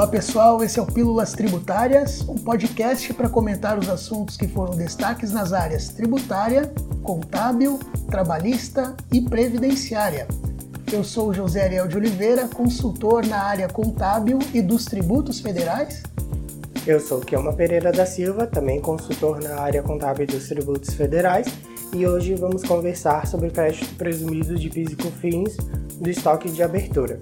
Olá pessoal, esse é o Pílulas Tributárias, um podcast para comentar os assuntos que foram destaques nas áreas tributária, contábil, trabalhista e previdenciária. Eu sou José Ariel de Oliveira, consultor na área contábil e dos tributos federais. Eu sou Kelma Pereira da Silva, também consultor na área contábil e dos tributos federais, e hoje vamos conversar sobre crédito presumido de PIS e COFINS do estoque de abertura.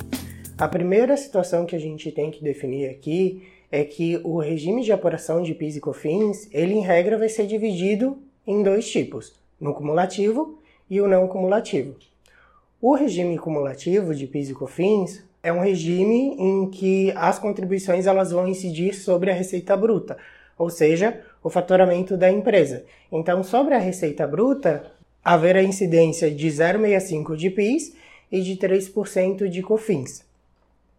A primeira situação que a gente tem que definir aqui é que o regime de apuração de PIS e COFINS, ele em regra vai ser dividido em dois tipos, no cumulativo e o não cumulativo. O regime cumulativo de PIS e COFINS é um regime em que as contribuições elas vão incidir sobre a receita bruta, ou seja, o faturamento da empresa. Então, sobre a receita bruta, haverá incidência de 0,65 de PIS e de 3% de COFINS.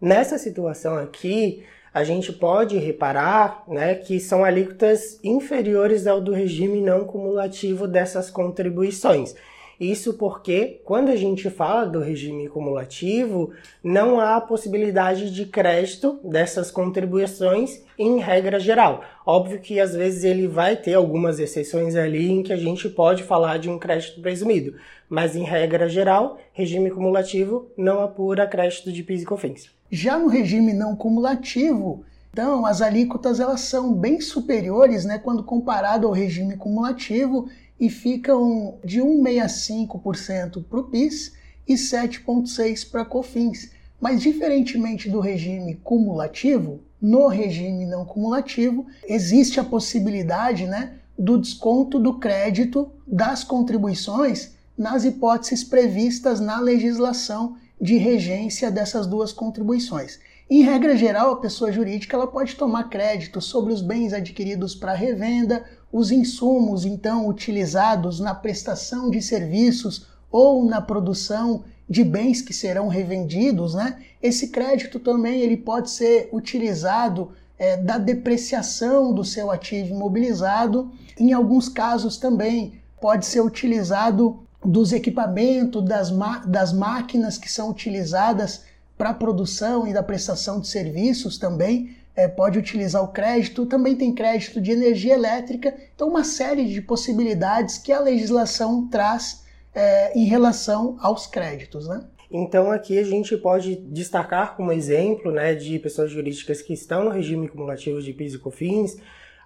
Nessa situação aqui, a gente pode reparar né, que são alíquotas inferiores ao do regime não cumulativo dessas contribuições. Isso porque, quando a gente fala do regime cumulativo, não há possibilidade de crédito dessas contribuições em regra geral. Óbvio que às vezes ele vai ter algumas exceções ali em que a gente pode falar de um crédito presumido, mas em regra geral, regime cumulativo não apura crédito de PIS e COFINS. Já no regime não cumulativo, então as alíquotas elas são bem superiores, né, quando comparado ao regime cumulativo e ficam de 1,65% para o PIS e 7,6% para COFINS. Mas diferentemente do regime cumulativo, no regime não cumulativo existe a possibilidade, né, do desconto do crédito das contribuições nas hipóteses previstas na legislação de regência dessas duas contribuições. Em regra geral, a pessoa jurídica ela pode tomar crédito sobre os bens adquiridos para revenda, os insumos então utilizados na prestação de serviços ou na produção de bens que serão revendidos, né? Esse crédito também ele pode ser utilizado é, da depreciação do seu ativo imobilizado. Em alguns casos também pode ser utilizado dos equipamentos, das, das máquinas que são utilizadas para a produção e da prestação de serviços também. É, pode utilizar o crédito, também tem crédito de energia elétrica, então uma série de possibilidades que a legislação traz é, em relação aos créditos. Né? Então aqui a gente pode destacar como exemplo né, de pessoas jurídicas que estão no regime cumulativo de PIS e COFINS,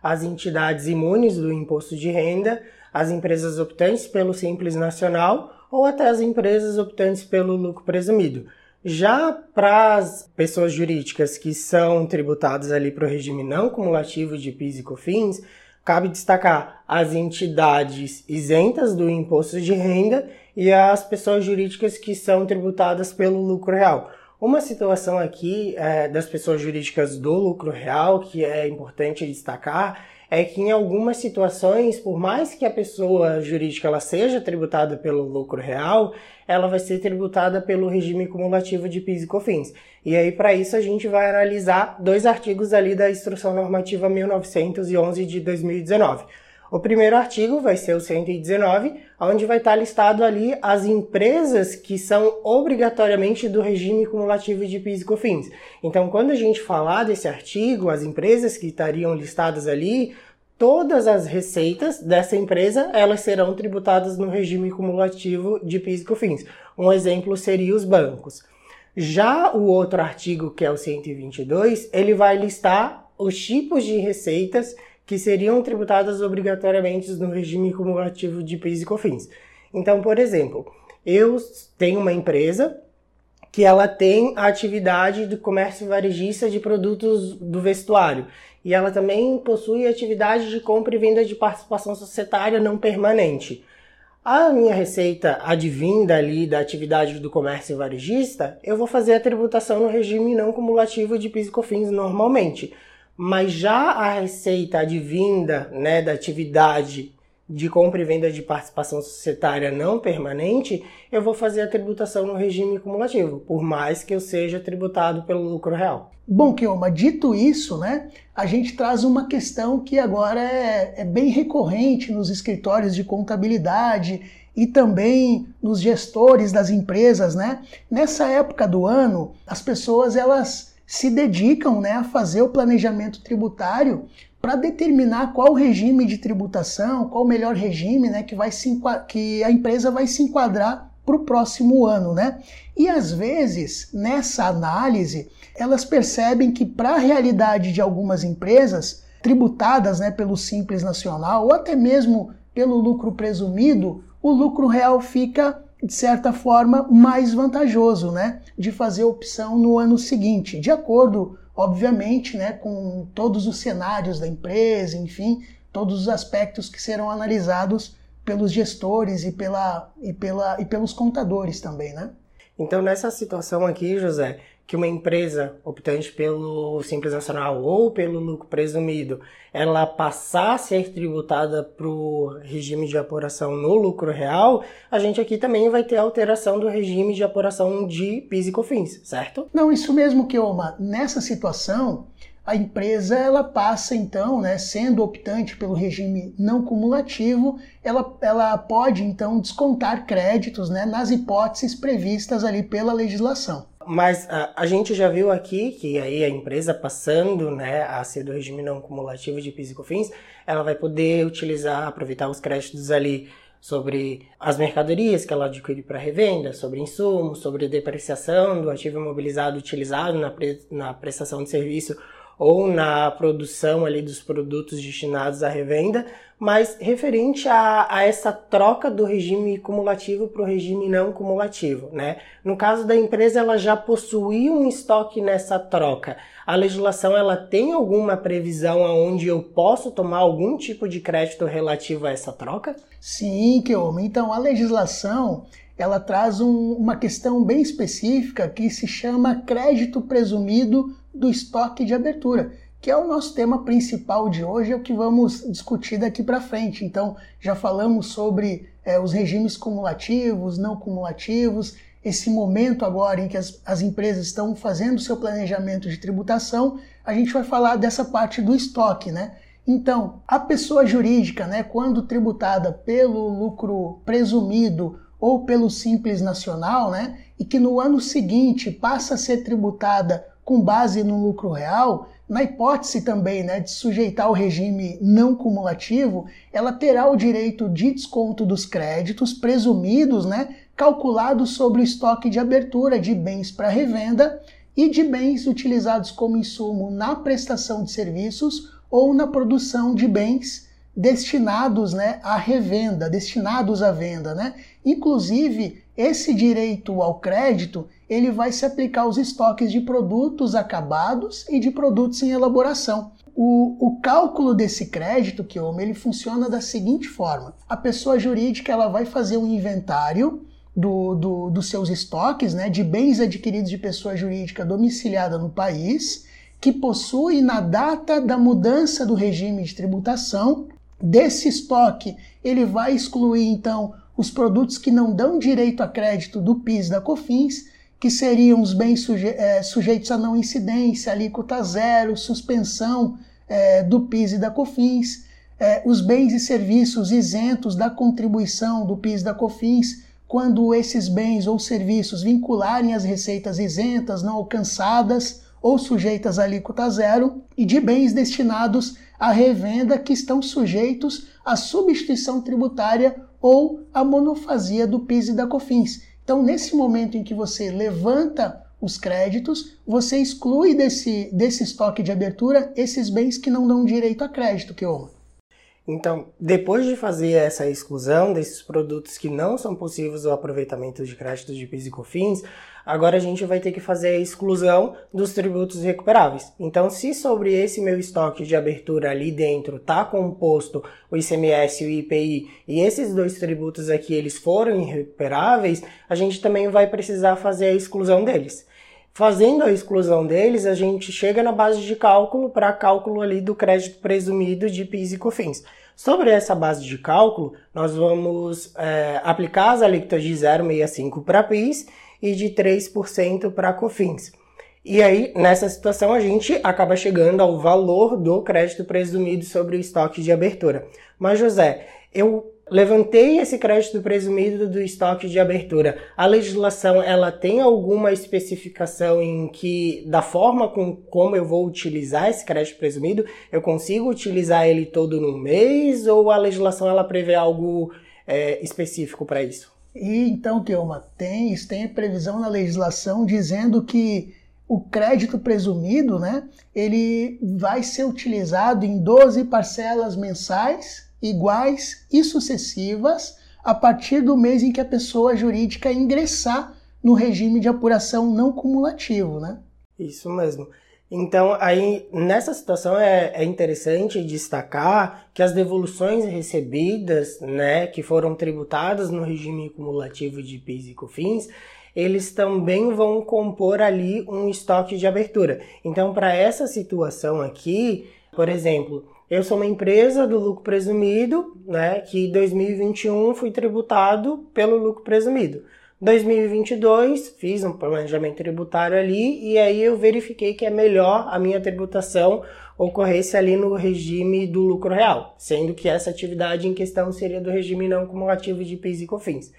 as entidades imunes do imposto de renda, as empresas optantes pelo Simples Nacional ou até as empresas optantes pelo lucro presumido. Já para as pessoas jurídicas que são tributadas ali para o regime não cumulativo de PIS e COFINS, cabe destacar as entidades isentas do imposto de renda e as pessoas jurídicas que são tributadas pelo lucro real. Uma situação aqui é, das pessoas jurídicas do lucro real que é importante destacar é que em algumas situações, por mais que a pessoa jurídica ela seja tributada pelo lucro real, ela vai ser tributada pelo regime cumulativo de PIS e COFINS. E aí para isso a gente vai analisar dois artigos ali da Instrução Normativa 1911 de 2019. O primeiro artigo vai ser o 119, onde vai estar listado ali as empresas que são obrigatoriamente do regime cumulativo de PIS e COFINS. Então, quando a gente falar desse artigo, as empresas que estariam listadas ali, todas as receitas dessa empresa, elas serão tributadas no regime cumulativo de PIS e COFINS. Um exemplo seria os bancos. Já o outro artigo, que é o 122, ele vai listar os tipos de receitas que seriam tributadas obrigatoriamente no regime cumulativo de PIS e COFINS. Então, por exemplo, eu tenho uma empresa que ela tem a atividade do comércio varejista de produtos do vestuário e ela também possui atividade de compra e venda de participação societária não permanente. A minha receita advinda ali da atividade do comércio varejista, eu vou fazer a tributação no regime não cumulativo de PIS e COFINS normalmente. Mas já a receita advinda né, da atividade de compra e venda de participação societária não permanente, eu vou fazer a tributação no regime cumulativo, por mais que eu seja tributado pelo lucro real. Bom, Kioma, dito isso, né, a gente traz uma questão que agora é, é bem recorrente nos escritórios de contabilidade e também nos gestores das empresas, né? Nessa época do ano, as pessoas elas se dedicam né, a fazer o planejamento tributário para determinar qual regime de tributação, qual o melhor regime né, que, vai se, que a empresa vai se enquadrar para o próximo ano, né? E às vezes, nessa análise, elas percebem que para a realidade de algumas empresas tributadas né, pelo Simples Nacional ou até mesmo pelo lucro presumido, o lucro real fica de certa forma, mais vantajoso, né, de fazer opção no ano seguinte, de acordo, obviamente, né, com todos os cenários da empresa, enfim, todos os aspectos que serão analisados pelos gestores e, pela, e, pela, e pelos contadores também, né? Então, nessa situação aqui, José, que uma empresa optante pelo Simples Nacional ou pelo lucro presumido, ela passar a ser tributada para o regime de apuração no lucro real, a gente aqui também vai ter alteração do regime de apuração de PIS e COFINS, certo? Não, isso mesmo, Kioma. Nessa situação, a empresa ela passa então, né, sendo optante pelo regime não cumulativo, ela, ela pode então descontar créditos né, nas hipóteses previstas ali pela legislação. Mas a, a, gente já viu aqui que aí a empresa passando né, a ser do regime não cumulativo de PIS e COFINS, ela vai poder utilizar, aproveitar os créditos ali sobre as mercadorias que ela adquire para revenda, sobre insumos, sobre depreciação do ativo imobilizado utilizado na, pre, na prestação de serviço ou na produção ali dos produtos destinados à revenda, mas referente a, a essa troca do regime cumulativo para o regime não cumulativo, né? No caso da empresa, ela já possuía um estoque nessa troca. A legislação ela tem alguma previsão aonde eu posso tomar algum tipo de crédito relativo a essa troca? Sim, Keoma. Então a legislação ela traz um, uma questão bem específica que se chama crédito presumido do estoque de abertura, que é o nosso tema principal de hoje, é o que vamos discutir daqui para frente. Então, já falamos sobre é, os regimes cumulativos, não cumulativos, esse momento agora em que as, as empresas estão fazendo seu planejamento de tributação, a gente vai falar dessa parte do estoque, né? Então, a pessoa jurídica, né, quando tributada pelo lucro presumido ou pelo simples nacional, né, e que no ano seguinte passa a ser tributada com base no lucro real, na hipótese também né, de sujeitar o regime não cumulativo, ela terá o direito de desconto dos créditos presumidos, né, calculados sobre o estoque de abertura de bens para revenda e de bens utilizados como insumo na prestação de serviços ou na produção de bens destinados né, à revenda, destinados à venda. Né? Inclusive, esse direito ao crédito ele vai se aplicar aos estoques de produtos acabados e de produtos em elaboração. O, o cálculo desse crédito, que ele funciona da seguinte forma: a pessoa jurídica ela vai fazer um inventário do, do, dos seus estoques né, de bens adquiridos de pessoa jurídica domiciliada no país, que possui na data da mudança do regime de tributação. Desse estoque, ele vai excluir então os produtos que não dão direito a crédito do PIS da COFINS, que seriam os bens suje é, sujeitos a não incidência, alíquota zero, suspensão é, do PIS e da COFINS, é, os bens e serviços isentos da contribuição do PIS e da COFINS, quando esses bens ou serviços vincularem as receitas isentas não alcançadas ou sujeitas a alíquota zero, e de bens destinados à revenda que estão sujeitos à substituição tributária ou a monofasia do PIS e da COFINS. Então, nesse momento em que você levanta os créditos, você exclui desse, desse estoque de abertura esses bens que não dão direito a crédito, que houve. Então, depois de fazer essa exclusão desses produtos que não são possíveis o aproveitamento de créditos de PIS e COFINS, agora a gente vai ter que fazer a exclusão dos tributos recuperáveis. Então, se sobre esse meu estoque de abertura ali dentro está composto o ICMS e o IPI e esses dois tributos aqui eles foram irrecuperáveis, a gente também vai precisar fazer a exclusão deles. Fazendo a exclusão deles, a gente chega na base de cálculo para cálculo ali do crédito presumido de PIS e COFINS. Sobre essa base de cálculo, nós vamos é, aplicar as alíquotas de 0,65 para PIS e de 3% para COFINS. E aí, nessa situação, a gente acaba chegando ao valor do crédito presumido sobre o estoque de abertura. Mas, José, eu levantei esse crédito presumido do estoque de abertura. A legislação ela tem alguma especificação em que da forma com como eu vou utilizar esse crédito presumido, eu consigo utilizar ele todo no mês ou a legislação ela prevê algo é, específico para isso? E então, Kelma, tem, tem previsão na legislação dizendo que o crédito presumido, né, ele vai ser utilizado em 12 parcelas mensais iguais e sucessivas a partir do mês em que a pessoa jurídica ingressar no regime de apuração não cumulativo, né? Isso mesmo. Então, aí, nessa situação é, é, interessante destacar que as devoluções recebidas, né, que foram tributadas no regime cumulativo de PIS e COFINS, eles também vão compor ali um estoque de abertura. Então, para essa situação aqui, por exemplo, eu sou uma empresa do lucro presumido, né, que em 2021 fui tributado pelo lucro presumido. 2022 fiz um planejamento tributário ali e aí eu verifiquei que é melhor a minha tributação ocorresse ali no regime do lucro real, sendo que essa atividade em questão seria do regime não cumulativo de PIS e COFINS.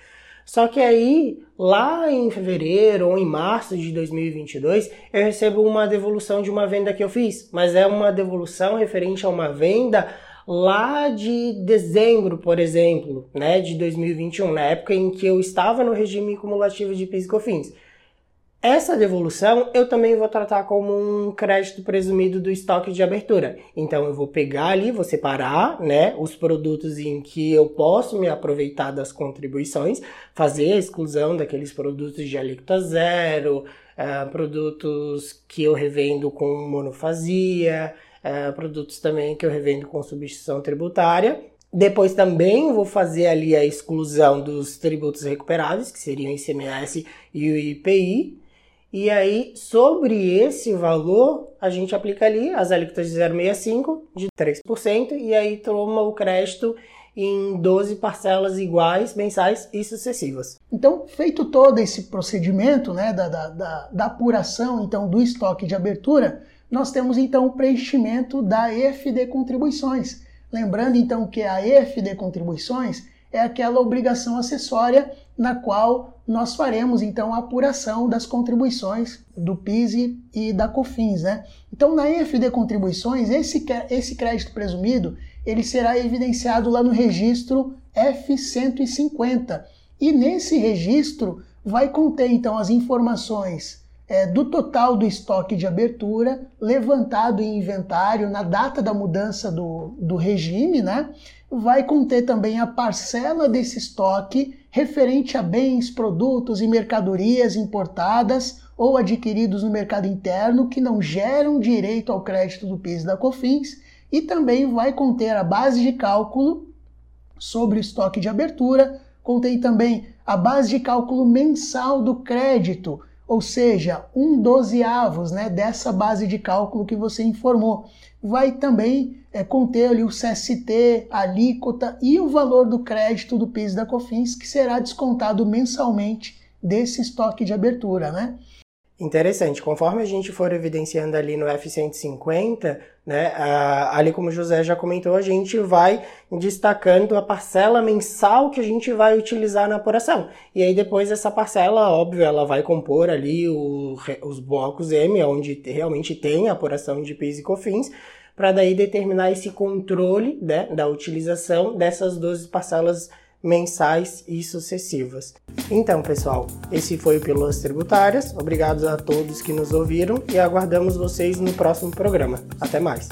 Só que aí, lá em fevereiro ou em março de 2022, eu recebo uma devolução de uma venda que eu fiz, mas é uma devolução referente a uma venda lá de dezembro, por exemplo, né, de 2021, na época em que eu estava no regime cumulativo de PIS e COFINS. Essa devolução eu também vou tratar como um crédito presumido do estoque de abertura. Então eu vou pegar ali, vou separar, né, os produtos em que eu posso me aproveitar das contribuições, fazer a exclusão daqueles produtos de alíquota zero, uh, produtos que eu revendo com monofasia, uh, produtos também que eu revendo com substituição tributária. Depois também vou fazer ali a exclusão dos tributos recuperáveis, que seriam o ICMS e o IPI. E aí, sobre esse valor, a gente aplica ali as alíquotas de 0,65 de 3%, e aí toma o crédito em 12 parcelas iguais, mensais e sucessivas. Então, feito todo esse procedimento né, da, da, da, da apuração então do estoque de abertura, nós temos então o preenchimento da EFD Contribuições. Lembrando então que a EFD Contribuições é aquela obrigação acessória na qual nós faremos então a apuração das contribuições do PIS e da COFINS, né? Então na EFD contribuições, esse, esse crédito presumido, ele será evidenciado lá no registro F150. E nesse registro vai conter então as informações é, do total do estoque de abertura levantado em inventário na data da mudança do, do regime, né? vai conter também a parcela desse estoque referente a bens, produtos e mercadorias importadas ou adquiridos no mercado interno que não geram direito ao crédito do PIS e da COFINS e também vai conter a base de cálculo sobre o estoque de abertura, contém também a base de cálculo mensal do crédito, ou seja, um dozeavos né, dessa base de cálculo que você informou. Vai também é, conter ali o CST, a alíquota e o valor do crédito do PIS da COFINS, que será descontado mensalmente desse estoque de abertura, né? Interessante. Conforme a gente for evidenciando ali no F150, né, ali como o José já comentou, a gente vai destacando a parcela mensal que a gente vai utilizar na apuração. E aí depois essa parcela, óbvio, ela vai compor ali o, os blocos M, onde realmente tem a apuração de PIS e COFINS, para daí determinar esse controle né, da utilização dessas 12 parcelas mensais e sucessivas. Então, pessoal, esse foi o Pílulas Tributárias. Obrigado a todos que nos ouviram e aguardamos vocês no próximo programa. Até mais!